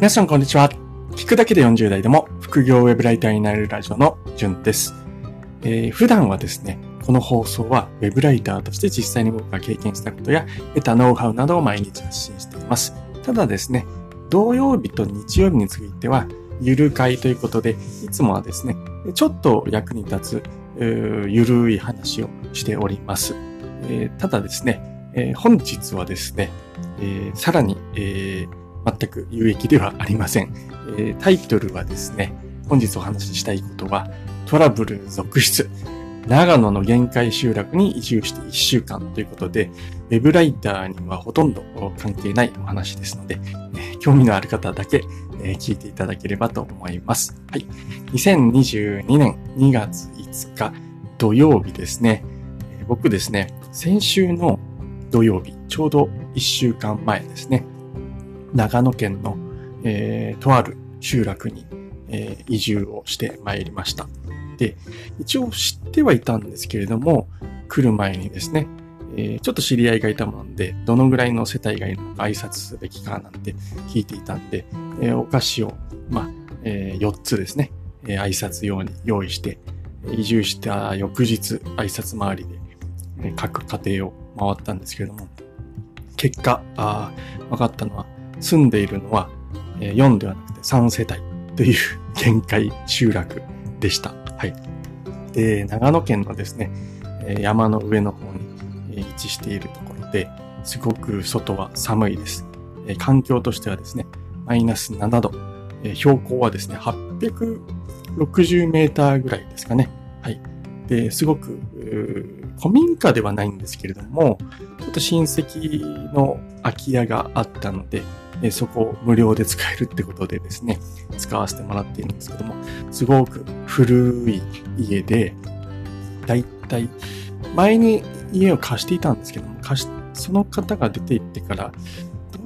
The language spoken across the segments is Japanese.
皆さんこんにちは。聞くだけで40代でも副業ウェブライターになれるラジオのじゅんです、えー、普段はですね、この放送はウェブライターとして実際に僕が経験したことや得たノウハウなどを毎日発信しています。ただですね、土曜日と日曜日についてはゆる会ということで、いつもはですね、ちょっと役に立つゆるい話をしております。えー、ただですね、えー、本日はですね、えー、さらに、えー、全く有益ではありません。え、タイトルはですね、本日お話ししたいことは、トラブル続出。長野の限界集落に移住して1週間ということで、ウェブライターにはほとんど関係ないお話ですので、興味のある方だけ、聞いていただければと思います。はい。2022年2月5日土曜日ですね。僕ですね、先週の土曜日、ちょうど1週間前ですね。長野県の、えー、とある集落に、えー、移住をしてまいりました。で、一応知ってはいたんですけれども、来る前にですね、えー、ちょっと知り合いがいたもんで、どのぐらいの世帯がいるのか挨拶すべきかなんて聞いていたんで、えー、お菓子を、まあ、えー、4つですね、え、挨拶用に用意して、移住した翌日、挨拶回りで、え、各家庭を回ったんですけれども、結果、あ分かったのは、住んでいるのは、え、4ではなくて3世帯という 限界集落でした。はい。で、長野県のですね、山の上の方に位置しているところで、すごく外は寒いです。環境としてはですね、マイナス7度。標高はですね、860メーターぐらいですかね。はい。で、すごく、古民家ではないんですけれども、ちょっと親戚の空き家があったので、えそこを無料で使えるってことでですね、使わせてもらっているんですけども、すごく古い家で、だいたい前に家を貸していたんですけども、貸し、その方が出て行ってから、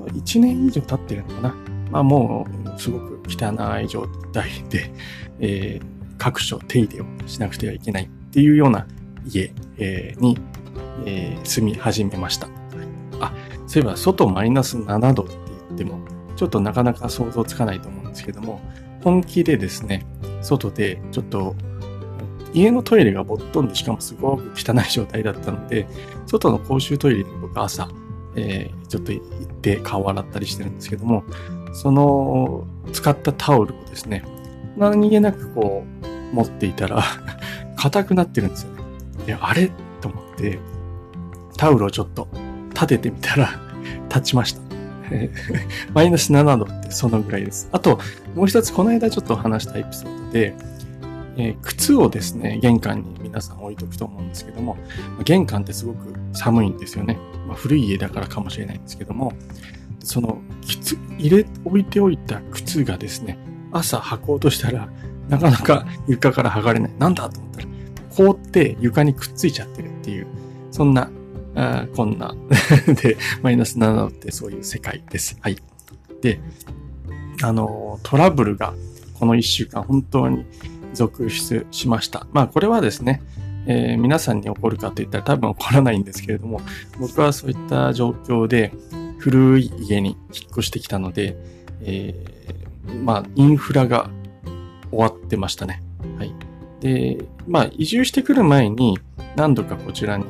1年以上経ってるのかな。まあもう、すごく汚い状態で、えー、各所手入れをしなくてはいけないっていうような家、えー、に、えー、住み始めました。あ、そういえば外マイナス7度っても、ちょっとなかなか想像つかないと思うんですけども、本気でですね、外でちょっと家のトイレがぼっとんでしかもすごく汚い状態だったので、外の公衆トイレに僕朝、えー、ちょっと行って顔を洗ったりしてるんですけども、その使ったタオルをですね、何気なくこう持っていたら 硬くなってるんですよね。で、あれ？と思って、タオルをちょっと立ててみたら立ちました。マイナス7度ってそのぐらいです。あと、もう一つ、この間ちょっと話したエピソードで、えー、靴をですね、玄関に皆さん置いとくと思うんですけども、玄関ってすごく寒いんですよね。まあ、古い家だからかもしれないんですけども、その、靴、入れ、置いておいた靴がですね、朝履こうとしたら、なかなか床から剥がれない。なんだと思ったら、凍って床にくっついちゃってるっていう、そんなあこんな で、マイナス7ってそういう世界です。はい。で、あの、トラブルがこの1週間本当に続出しました。まあこれはですね、えー、皆さんに起こるかといったら多分起こらないんですけれども、僕はそういった状況で古い家に引っ越してきたので、えー、まあインフラが終わってましたね。はい。で、まあ移住してくる前に何度かこちらに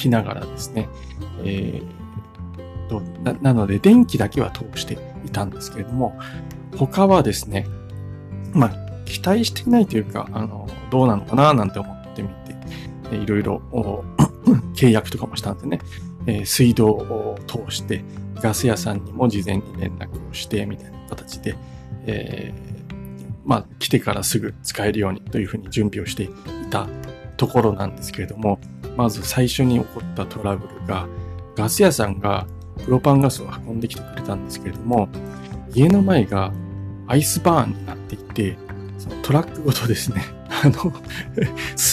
きながらですね、えー、とななので電気だけは通していたんですけれども、他はですね、まあ、期待していないというか、あの、どうなのかななんて思ってみて、いろいろ 契約とかもしたんでね、えー、水道を通して、ガス屋さんにも事前に連絡をして、みたいな形で、えー、まあ、来てからすぐ使えるようにというふうに準備をしていたところなんですけれども、まず最初に起こったトラブルが、ガス屋さんがプロパンガスを運んできてくれたんですけれども、家の前がアイスバーンになっていて、そのトラックごとですね、あの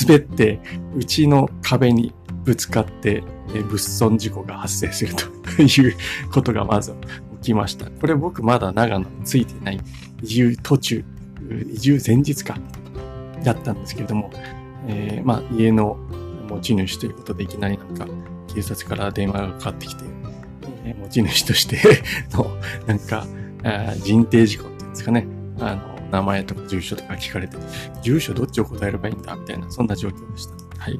滑って、うちの壁にぶつかって、物損事故が発生するということがまず起きました。これ僕まだ長野についてない移住途中、移住前日か、だったんですけれども、えー、まあ家の持ち主ということでいきなりなんか警察から電話がかかってきて、えー、持ち主として のなんか、あ人定事項っていうんですかね。あの、名前とか住所とか聞かれて、住所どっちを答えればいいんだ？みたいな、そんな状況でした。はい。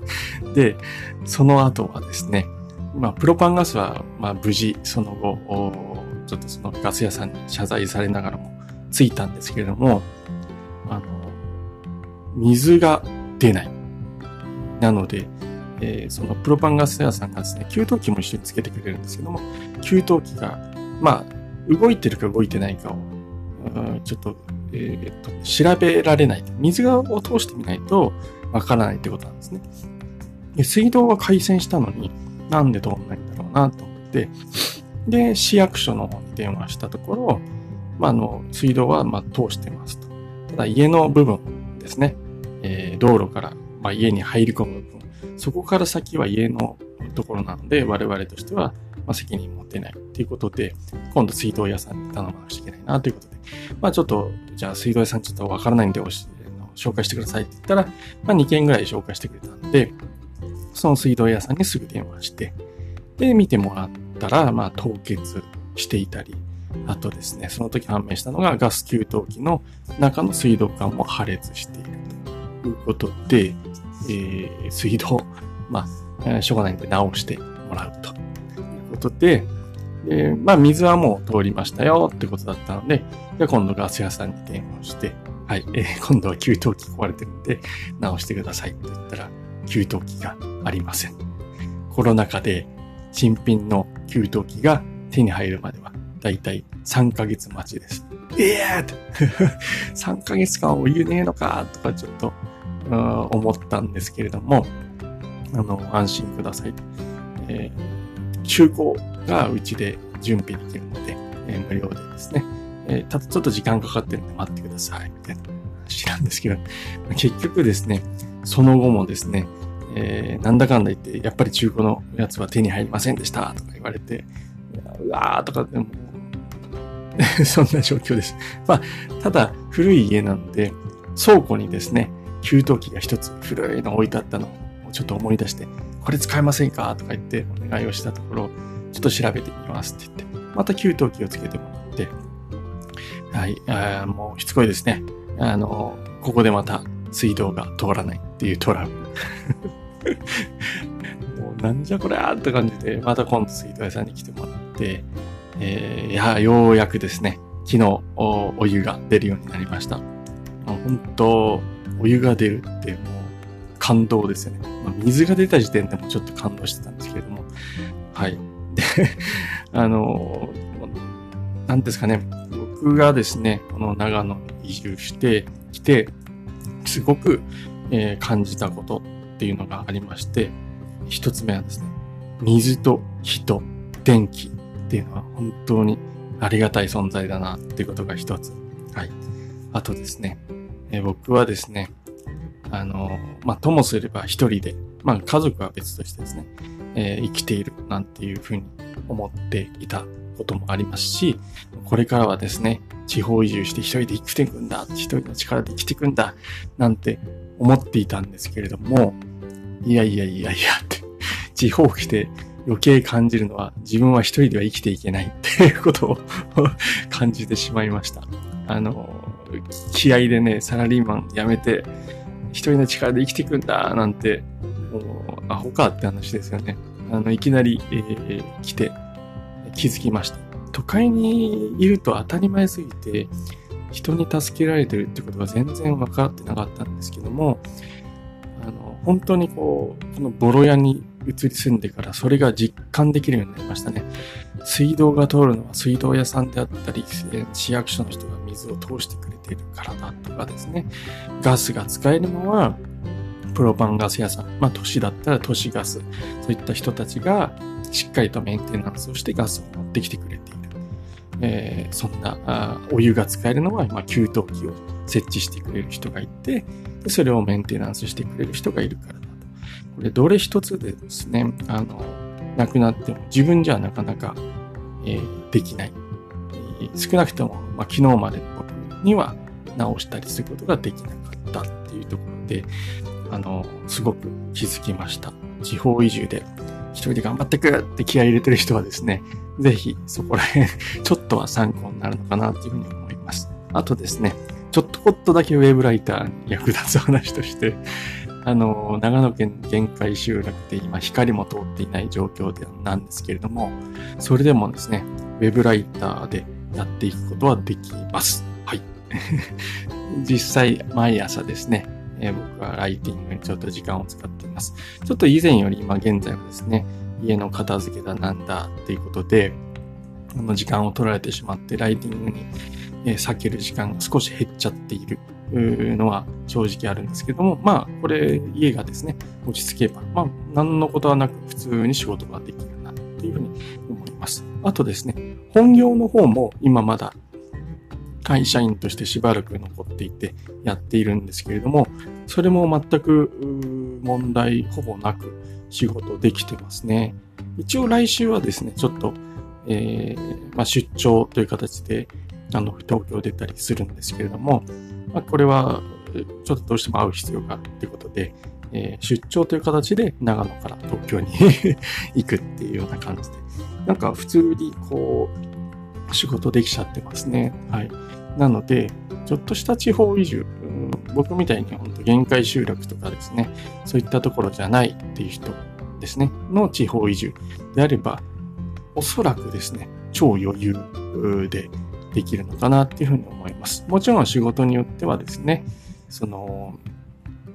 で、その後はですね、まあ、プロパンガスは、まあ、無事、その後、ちょっとそのガス屋さんに謝罪されながらもついたんですけれども、あの、水が出ない。なので、えー、そのプロパンガス屋さんがですね、給湯器も一緒につけてくれるんですけども、給湯器が、まあ、動いてるか動いてないかを、ちょっと、えー、っと、調べられない。水を通してみないとわからないってことなんですね。で水道は回線したのに、なんで通んないんだろうなと思って、で、市役所の方に電話したところ、まあ、あの、水道は、まあ通してますと。ただ、家の部分ですね、えー、道路から、まあ、家に入り込む。分、そこから先は家のところなので、我々としては、ま、責任持てないということで、今度水道屋さんに頼まなくちゃいけないなということで、まあちょっと、じゃあ水道屋さんちょっとわからないんでおし、紹介してくださいって言ったら、まあ2件ぐらい紹介してくれたんで、その水道屋さんにすぐ電話して、で、見てもらったら、まあ凍結していたり、あとですね、その時判明したのがガス給湯器の中の水道管も破裂しているということで、えー、水道、まあ、しょうがないんで直してもらうということで、で、まあ、水はもう通りましたよってことだったので、じゃ今度ガス屋さんに電話して、はい、えー、今度は給湯器壊れてるんで、直してくださいって言ったら、給湯器がありません。コロナ禍で新品の給湯器が手に入るまでは、だいたい3ヶ月待ちです。ええー、って 3ヶ月間お湯ねえのかとかちょっと思ったんですけれども、あの、安心ください。えー、中古がうちで準備できるので、えー、無料でですね、えー、ただちょっと時間かかってるんで待ってください、みたいな話なんですけど、結局ですね、その後もですね、えー、なんだかんだ言って、やっぱり中古のやつは手に入りませんでしたとか言われて、うわーとかでも そんな状況です。まあ、ただ、古い家なんで、倉庫にですね、給湯器が一つ古いの置いてあったのをちょっと思い出して、これ使えませんかとか言ってお願いをしたところ、ちょっと調べてみますって言って、また給湯器をつけてもらって、はい、あもうしつこいですね。あの、ここでまた水道が通らないっていうトラブル。もうなんじゃこりゃーって感じで、また今度水道屋さんに来てもらって、えー、いや、ようやくですね、昨日おお湯が出るようになりました。本当、お湯が出るってもう感動ですよね。まあ、水が出た時点でもちょっと感動してたんですけれども、はい。で、あの、なんですかね、僕がですね、この長野に移住してきて、すごく、えー、感じたことっていうのがありまして、一つ目はですね、水と人、電気っていうのは本当にありがたい存在だなっていうことが一つ。はい。あとですね、え、僕はですね、あの、まあ、ともすれば一人で、まあ、家族は別としてですね、えー、生きているなんていうふうに思っていたこともありますし、これからはですね、地方移住して一人で生きていくんだ、一人の力で生きていくんだ、なんて思っていたんですけれども、いやいやいやいやって、地方来て余計感じるのは自分は一人では生きていけないっていうことを 感じてしまいました。あの、気合でね、サラリーマン辞めて、一人の力で生きていくんだ、なんて、もう、アホかって話ですよね。あの、いきなり、えー、来て、気づきました。都会にいると当たり前すぎて、人に助けられてるってことが全然分かってなかったんですけども、本当にこう、このボロ屋に移り住んでからそれが実感できるようになりましたね。水道が通るのは水道屋さんであったり、市役所の人が水を通してくれているからだとかですね。ガスが使えるのは、プロパンガス屋さん、まあ都市だったら都市ガス、そういった人たちがしっかりとメンテナンスをしてガスを持ってきてくれている。えー、そんなあお湯が使えるのは、まあ、給湯器を設置してくれる人がいて、それをメンテナンスしてくれる人がいるからだと。これ、どれ一つでですね、あの、なくなっても自分じゃなかなか、えー、できない。少なくとも、まあ、昨日までの僕には直したりすることができなかったっていうところで、あの、すごく気づきました。地方移住で一人で頑張ってくって気合い入れてる人はですね、ぜひそこら辺、ちょっとは参考になるのかなっていうふうに思います。あとですね、ちょっとこっとだけウェブライターに役立つ話として、あの、長野県限界集落で今光も通っていない状況でなんですけれども、それでもですね、ウェブライターでやっていくことはできます。はい。実際、毎朝ですね、僕はライティングにちょっと時間を使っています。ちょっと以前より今現在はですね、家の片付けだなんだっていうことで、あの時間を取られてしまって、ライティングに、え、避ける時間が少し減っちゃっているのは正直あるんですけども、まあ、これ、家がですね、落ち着けば、まあ、何のことはなく普通に仕事ができるなっていうふうに思います。あとですね、本業の方も今まだ会社員としてしばらく残っていてやっているんですけれども、それも全く問題ほぼなく仕事できてますね。一応来週はですね、ちょっと、えー、まあ、出張という形であの東京出たりするんですけれども、まあ、これはちょっとどうしても会う必要があるということで、えー、出張という形で長野から東京に 行くっていうような感じで、なんか普通にこう、仕事できちゃってますね。はい。なので、ちょっとした地方移住、僕みたいに本当限界集落とかですね、そういったところじゃないっていう人ですね、の地方移住であれば、おそらくですね、超余裕でできるのかなっていうふうに思います。もちろん仕事によってはですね、その、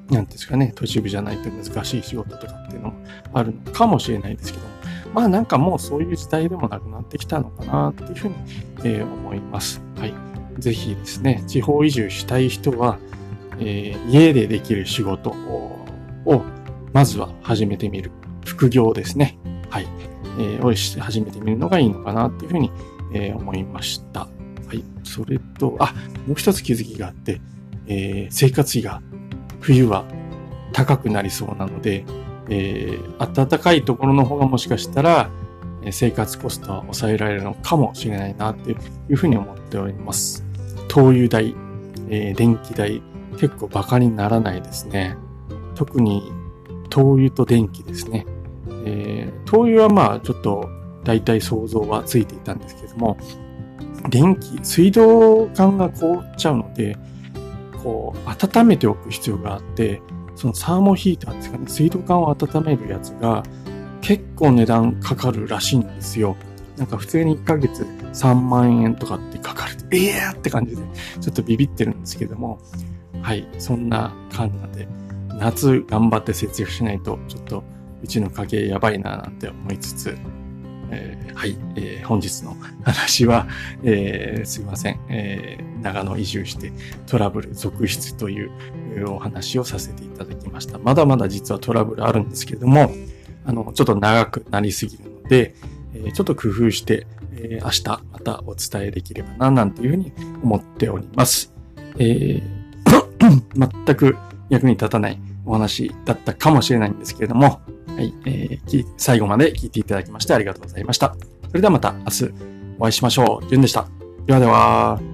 なんですかね、都市部じゃないと難しい仕事とかっていうのもあるのかもしれないですけども、まあなんかもうそういう時代でもなくなってきたのかなっていうふうに、えー、思います。はい。ぜひですね、地方移住したい人は、えー、家でできる仕事を、まずは始めてみる。副業ですね。はい。えー、を始めてみるのがいいのかなっていうふうに、えー、思いました。はい。それと、あ、もう一つ気づきがあって、えー、生活費が冬は高くなりそうなので、えー、暖かいところの方がもしかしたら、生活コストは抑えられるのかもしれないなっていうふうに思っております。灯油代、えー、電気代、結構バカにならないですね。特に灯油と電気ですね。えー、灯油はまあちょっと大体想像はついていたんですけども、電気、水道管が凍っちゃうので、こう、温めておく必要があって、そのサーモヒーターですかね、水道管を温めるやつが結構値段かかるらしいんですよ。なんか普通に1ヶ月3万円とかってかかる。ええーって感じで、ちょっとビビってるんですけども、はい、そんな感じなんで、夏頑張って節約しないと、ちょっとうちの家計やばいななんて思いつつ、えー、はい、えー、本日の話は、えー、すいません、えー、長野移住してトラブル続出というお話をさせていただきました。まだまだ実はトラブルあるんですけれども、あの、ちょっと長くなりすぎるので、えー、ちょっと工夫して、えー、明日またお伝えできればな、なんていうふうに思っております。えー、全く役に立たないお話だったかもしれないんですけれども、はい、えー、最後まで聞いていただきましてありがとうございました。それではまた明日お会いしましょう。じゅんでした。ではでは。